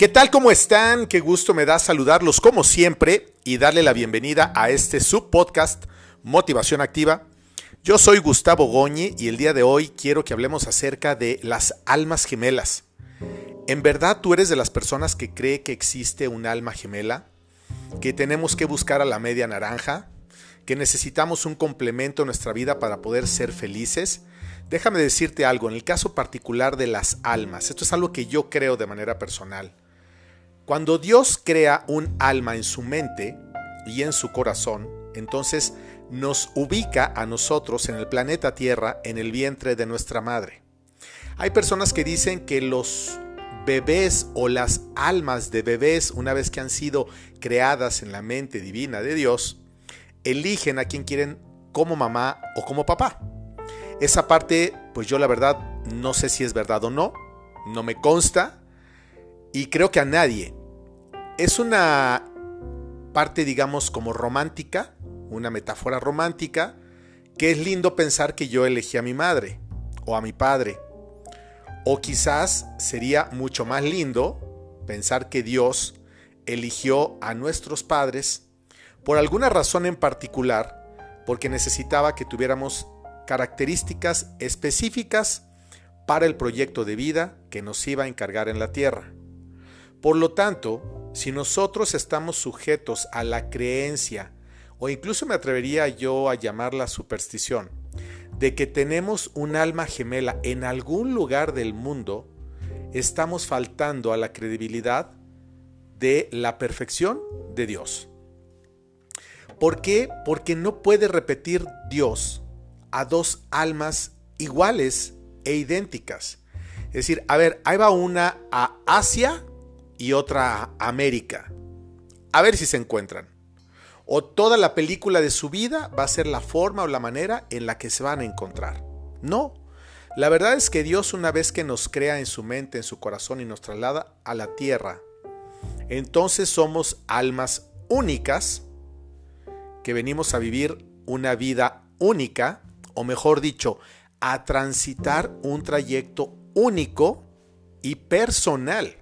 ¿Qué tal? ¿Cómo están? Qué gusto me da saludarlos como siempre y darle la bienvenida a este subpodcast Motivación Activa. Yo soy Gustavo Goñi y el día de hoy quiero que hablemos acerca de las almas gemelas. ¿En verdad tú eres de las personas que cree que existe un alma gemela? ¿Que tenemos que buscar a la media naranja? ¿Que necesitamos un complemento en nuestra vida para poder ser felices? Déjame decirte algo, en el caso particular de las almas, esto es algo que yo creo de manera personal. Cuando Dios crea un alma en su mente y en su corazón, entonces nos ubica a nosotros en el planeta Tierra en el vientre de nuestra madre. Hay personas que dicen que los bebés o las almas de bebés, una vez que han sido creadas en la mente divina de Dios, eligen a quien quieren como mamá o como papá. Esa parte, pues yo la verdad no sé si es verdad o no, no me consta y creo que a nadie es una parte, digamos, como romántica, una metáfora romántica, que es lindo pensar que yo elegí a mi madre o a mi padre. O quizás sería mucho más lindo pensar que Dios eligió a nuestros padres por alguna razón en particular, porque necesitaba que tuviéramos características específicas para el proyecto de vida que nos iba a encargar en la tierra. Por lo tanto, si nosotros estamos sujetos a la creencia, o incluso me atrevería yo a llamarla superstición, de que tenemos un alma gemela en algún lugar del mundo, estamos faltando a la credibilidad de la perfección de Dios. ¿Por qué? Porque no puede repetir Dios a dos almas iguales e idénticas. Es decir, a ver, ahí va una a Asia y otra América. A ver si se encuentran. O toda la película de su vida va a ser la forma o la manera en la que se van a encontrar. No. La verdad es que Dios una vez que nos crea en su mente, en su corazón y nos traslada a la tierra, entonces somos almas únicas que venimos a vivir una vida única, o mejor dicho, a transitar un trayecto único y personal.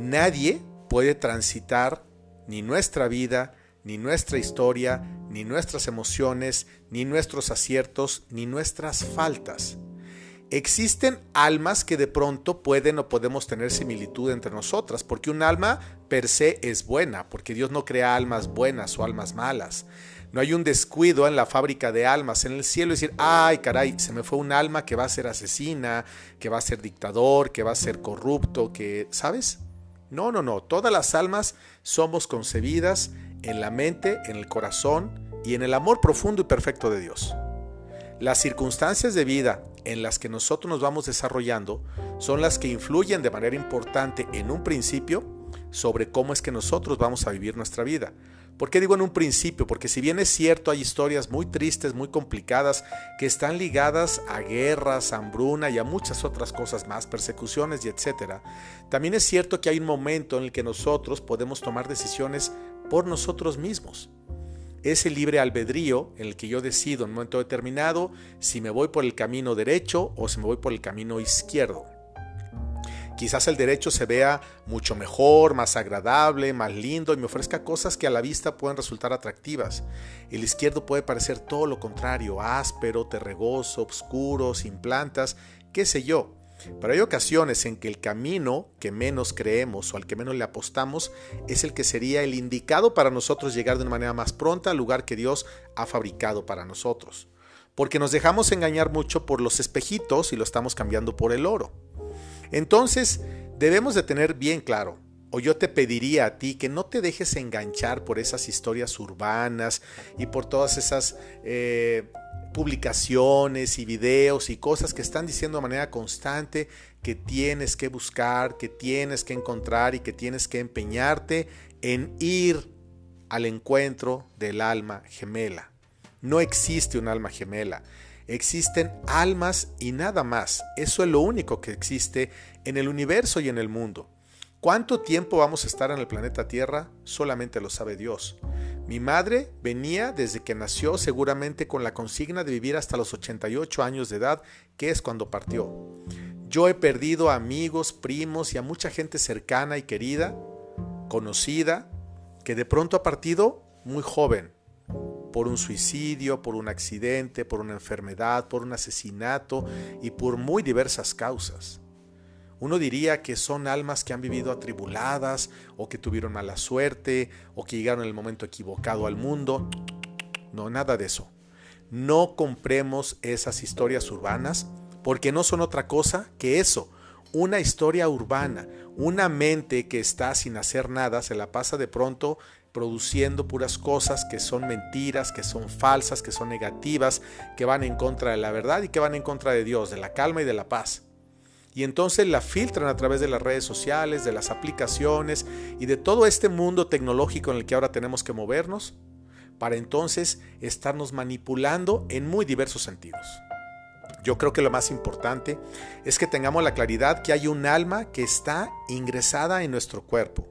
Nadie puede transitar ni nuestra vida, ni nuestra historia, ni nuestras emociones, ni nuestros aciertos, ni nuestras faltas. Existen almas que de pronto pueden o podemos tener similitud entre nosotras, porque un alma per se es buena, porque Dios no crea almas buenas o almas malas. No hay un descuido en la fábrica de almas en el cielo decir, ay caray, se me fue un alma que va a ser asesina, que va a ser dictador, que va a ser corrupto, que, ¿sabes? No, no, no. Todas las almas somos concebidas en la mente, en el corazón y en el amor profundo y perfecto de Dios. Las circunstancias de vida en las que nosotros nos vamos desarrollando son las que influyen de manera importante en un principio sobre cómo es que nosotros vamos a vivir nuestra vida. ¿Por qué digo en un principio? Porque si bien es cierto, hay historias muy tristes, muy complicadas, que están ligadas a guerras, hambruna y a muchas otras cosas más, persecuciones y etcétera, también es cierto que hay un momento en el que nosotros podemos tomar decisiones por nosotros mismos. Ese libre albedrío en el que yo decido en un momento determinado si me voy por el camino derecho o si me voy por el camino izquierdo. Quizás el derecho se vea mucho mejor, más agradable, más lindo y me ofrezca cosas que a la vista pueden resultar atractivas. El izquierdo puede parecer todo lo contrario, áspero, terregoso, oscuro, sin plantas, qué sé yo. Pero hay ocasiones en que el camino que menos creemos o al que menos le apostamos es el que sería el indicado para nosotros llegar de una manera más pronta al lugar que Dios ha fabricado para nosotros. Porque nos dejamos engañar mucho por los espejitos y lo estamos cambiando por el oro. Entonces, debemos de tener bien claro, o yo te pediría a ti que no te dejes enganchar por esas historias urbanas y por todas esas eh, publicaciones y videos y cosas que están diciendo de manera constante que tienes que buscar, que tienes que encontrar y que tienes que empeñarte en ir al encuentro del alma gemela. No existe un alma gemela. Existen almas y nada más. Eso es lo único que existe en el universo y en el mundo. ¿Cuánto tiempo vamos a estar en el planeta Tierra? Solamente lo sabe Dios. Mi madre venía desde que nació seguramente con la consigna de vivir hasta los 88 años de edad, que es cuando partió. Yo he perdido amigos, primos y a mucha gente cercana y querida, conocida, que de pronto ha partido muy joven, por un suicidio, por un accidente, por una enfermedad, por un asesinato y por muy diversas causas. Uno diría que son almas que han vivido atribuladas o que tuvieron mala suerte o que llegaron en el momento equivocado al mundo. No, nada de eso. No compremos esas historias urbanas porque no son otra cosa que eso, una historia urbana, una mente que está sin hacer nada, se la pasa de pronto produciendo puras cosas que son mentiras, que son falsas, que son negativas, que van en contra de la verdad y que van en contra de Dios, de la calma y de la paz y entonces la filtran a través de las redes sociales, de las aplicaciones y de todo este mundo tecnológico en el que ahora tenemos que movernos para entonces estarnos manipulando en muy diversos sentidos. Yo creo que lo más importante es que tengamos la claridad que hay un alma que está ingresada en nuestro cuerpo.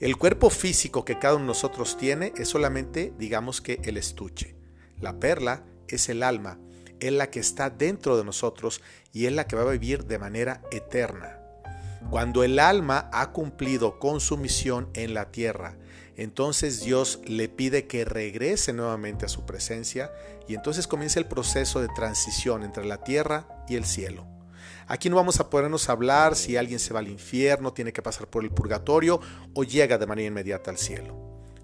El cuerpo físico que cada uno de nosotros tiene es solamente, digamos que, el estuche. La perla es el alma es la que está dentro de nosotros y es la que va a vivir de manera eterna. Cuando el alma ha cumplido con su misión en la tierra, entonces Dios le pide que regrese nuevamente a su presencia y entonces comienza el proceso de transición entre la tierra y el cielo. Aquí no vamos a podernos hablar si alguien se va al infierno, tiene que pasar por el purgatorio o llega de manera inmediata al cielo.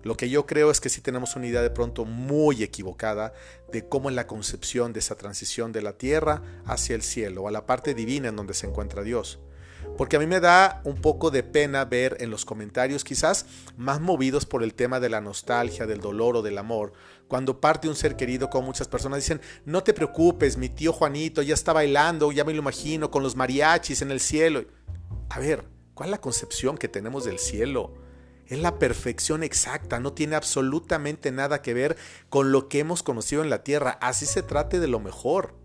Lo que yo creo es que sí tenemos una idea de pronto muy equivocada de cómo es la concepción de esa transición de la tierra hacia el cielo, a la parte divina en donde se encuentra Dios. Porque a mí me da un poco de pena ver en los comentarios, quizás más movidos por el tema de la nostalgia, del dolor o del amor, cuando parte un ser querido, como muchas personas dicen, no te preocupes, mi tío Juanito ya está bailando, ya me lo imagino, con los mariachis en el cielo. A ver, ¿cuál es la concepción que tenemos del cielo? Es la perfección exacta, no tiene absolutamente nada que ver con lo que hemos conocido en la tierra, así se trate de lo mejor.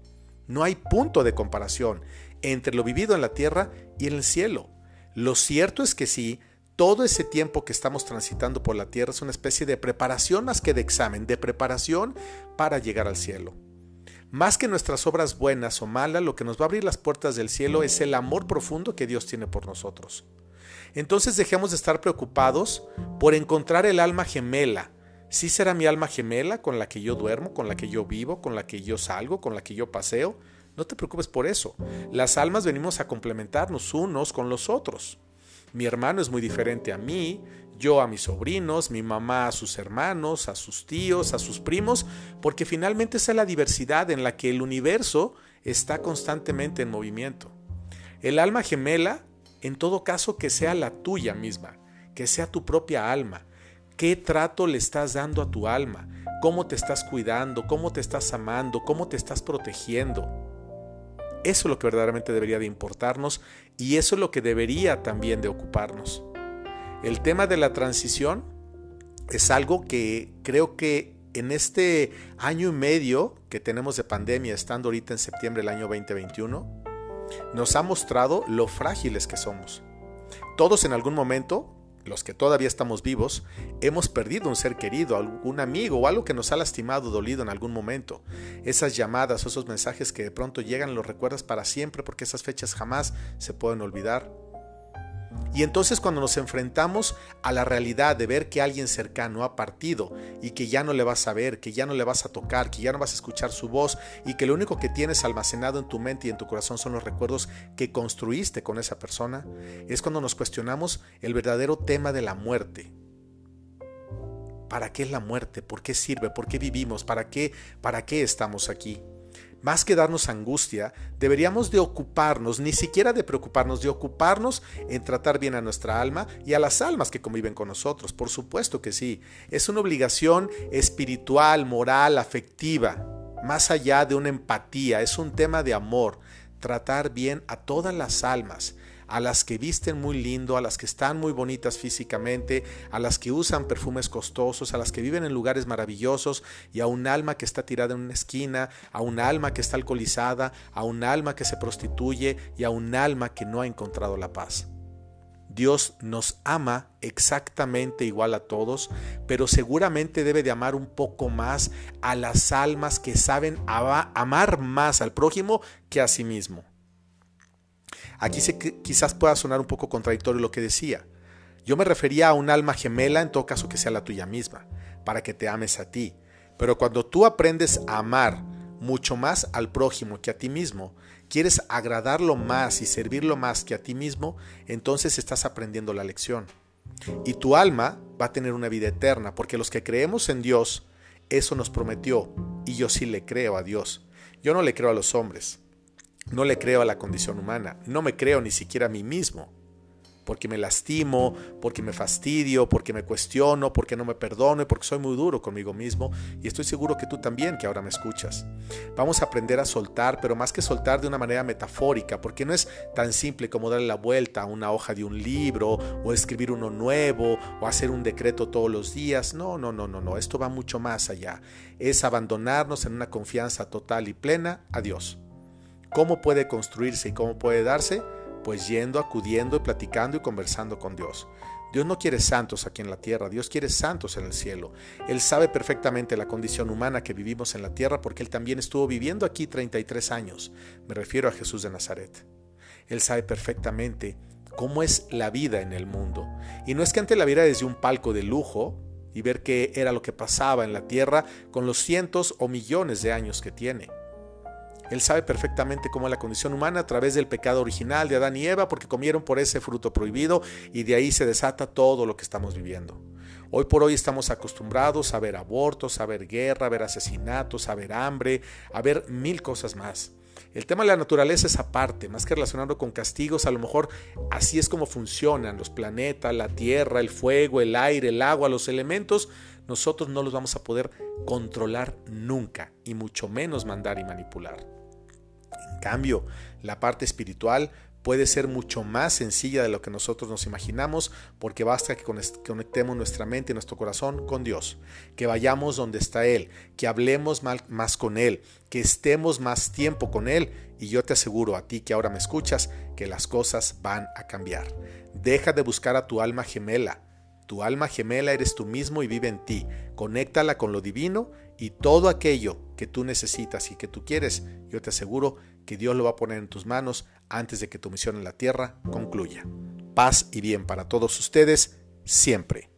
No hay punto de comparación entre lo vivido en la tierra y en el cielo. Lo cierto es que sí, todo ese tiempo que estamos transitando por la tierra es una especie de preparación más que de examen, de preparación para llegar al cielo. Más que nuestras obras buenas o malas, lo que nos va a abrir las puertas del cielo es el amor profundo que Dios tiene por nosotros. Entonces dejemos de estar preocupados por encontrar el alma gemela. ¿Sí será mi alma gemela con la que yo duermo, con la que yo vivo, con la que yo salgo, con la que yo paseo? No te preocupes por eso. Las almas venimos a complementarnos unos con los otros. Mi hermano es muy diferente a mí, yo a mis sobrinos, mi mamá a sus hermanos, a sus tíos, a sus primos, porque finalmente esa es la diversidad en la que el universo está constantemente en movimiento. El alma gemela en todo caso que sea la tuya misma, que sea tu propia alma. ¿Qué trato le estás dando a tu alma? ¿Cómo te estás cuidando? ¿Cómo te estás amando? ¿Cómo te estás protegiendo? Eso es lo que verdaderamente debería de importarnos y eso es lo que debería también de ocuparnos. El tema de la transición es algo que creo que en este año y medio que tenemos de pandemia, estando ahorita en septiembre del año 2021, nos ha mostrado lo frágiles que somos. Todos en algún momento, los que todavía estamos vivos, hemos perdido un ser querido, algún amigo o algo que nos ha lastimado, dolido en algún momento. Esas llamadas o esos mensajes que de pronto llegan los recuerdas para siempre porque esas fechas jamás se pueden olvidar. Y entonces cuando nos enfrentamos a la realidad de ver que alguien cercano ha partido y que ya no le vas a ver, que ya no le vas a tocar, que ya no vas a escuchar su voz y que lo único que tienes almacenado en tu mente y en tu corazón son los recuerdos que construiste con esa persona, es cuando nos cuestionamos el verdadero tema de la muerte. ¿Para qué es la muerte? ¿Por qué sirve? ¿Por qué vivimos? ¿Para qué, para qué estamos aquí? Más que darnos angustia, deberíamos de ocuparnos, ni siquiera de preocuparnos, de ocuparnos en tratar bien a nuestra alma y a las almas que conviven con nosotros. Por supuesto que sí, es una obligación espiritual, moral, afectiva, más allá de una empatía, es un tema de amor, tratar bien a todas las almas a las que visten muy lindo, a las que están muy bonitas físicamente, a las que usan perfumes costosos, a las que viven en lugares maravillosos y a un alma que está tirada en una esquina, a un alma que está alcoholizada, a un alma que se prostituye y a un alma que no ha encontrado la paz. Dios nos ama exactamente igual a todos, pero seguramente debe de amar un poco más a las almas que saben amar más al prójimo que a sí mismo. Aquí quizás pueda sonar un poco contradictorio lo que decía. Yo me refería a un alma gemela, en todo caso que sea la tuya misma, para que te ames a ti. Pero cuando tú aprendes a amar mucho más al prójimo que a ti mismo, quieres agradarlo más y servirlo más que a ti mismo, entonces estás aprendiendo la lección. Y tu alma va a tener una vida eterna, porque los que creemos en Dios, eso nos prometió, y yo sí le creo a Dios. Yo no le creo a los hombres, no le creo a la condición humana, no me creo ni siquiera a mí mismo porque me lastimo, porque me fastidio, porque me cuestiono, porque no me perdono y porque soy muy duro conmigo mismo. Y estoy seguro que tú también, que ahora me escuchas. Vamos a aprender a soltar, pero más que soltar de una manera metafórica, porque no es tan simple como darle la vuelta a una hoja de un libro, o escribir uno nuevo, o hacer un decreto todos los días. No, no, no, no, no. Esto va mucho más allá. Es abandonarnos en una confianza total y plena a Dios. ¿Cómo puede construirse y cómo puede darse? pues yendo, acudiendo y platicando y conversando con Dios. Dios no quiere santos aquí en la tierra, Dios quiere santos en el cielo. Él sabe perfectamente la condición humana que vivimos en la tierra porque Él también estuvo viviendo aquí 33 años. Me refiero a Jesús de Nazaret. Él sabe perfectamente cómo es la vida en el mundo. Y no es que ante la viera desde un palco de lujo y ver qué era lo que pasaba en la tierra con los cientos o millones de años que tiene. Él sabe perfectamente cómo es la condición humana a través del pecado original de Adán y Eva porque comieron por ese fruto prohibido y de ahí se desata todo lo que estamos viviendo. Hoy por hoy estamos acostumbrados a ver abortos, a ver guerra, a ver asesinatos, a ver hambre, a ver mil cosas más. El tema de la naturaleza es aparte, más que relacionado con castigos, a lo mejor así es como funcionan los planetas, la tierra, el fuego, el aire, el agua, los elementos, nosotros no los vamos a poder controlar nunca y mucho menos mandar y manipular cambio, la parte espiritual puede ser mucho más sencilla de lo que nosotros nos imaginamos porque basta que conectemos nuestra mente y nuestro corazón con Dios, que vayamos donde está Él, que hablemos más con Él, que estemos más tiempo con Él y yo te aseguro a ti que ahora me escuchas que las cosas van a cambiar. Deja de buscar a tu alma gemela. Tu alma gemela eres tú mismo y vive en ti. Conéctala con lo divino y todo aquello que tú necesitas y que tú quieres, yo te aseguro que Dios lo va a poner en tus manos antes de que tu misión en la tierra concluya. Paz y bien para todos ustedes siempre.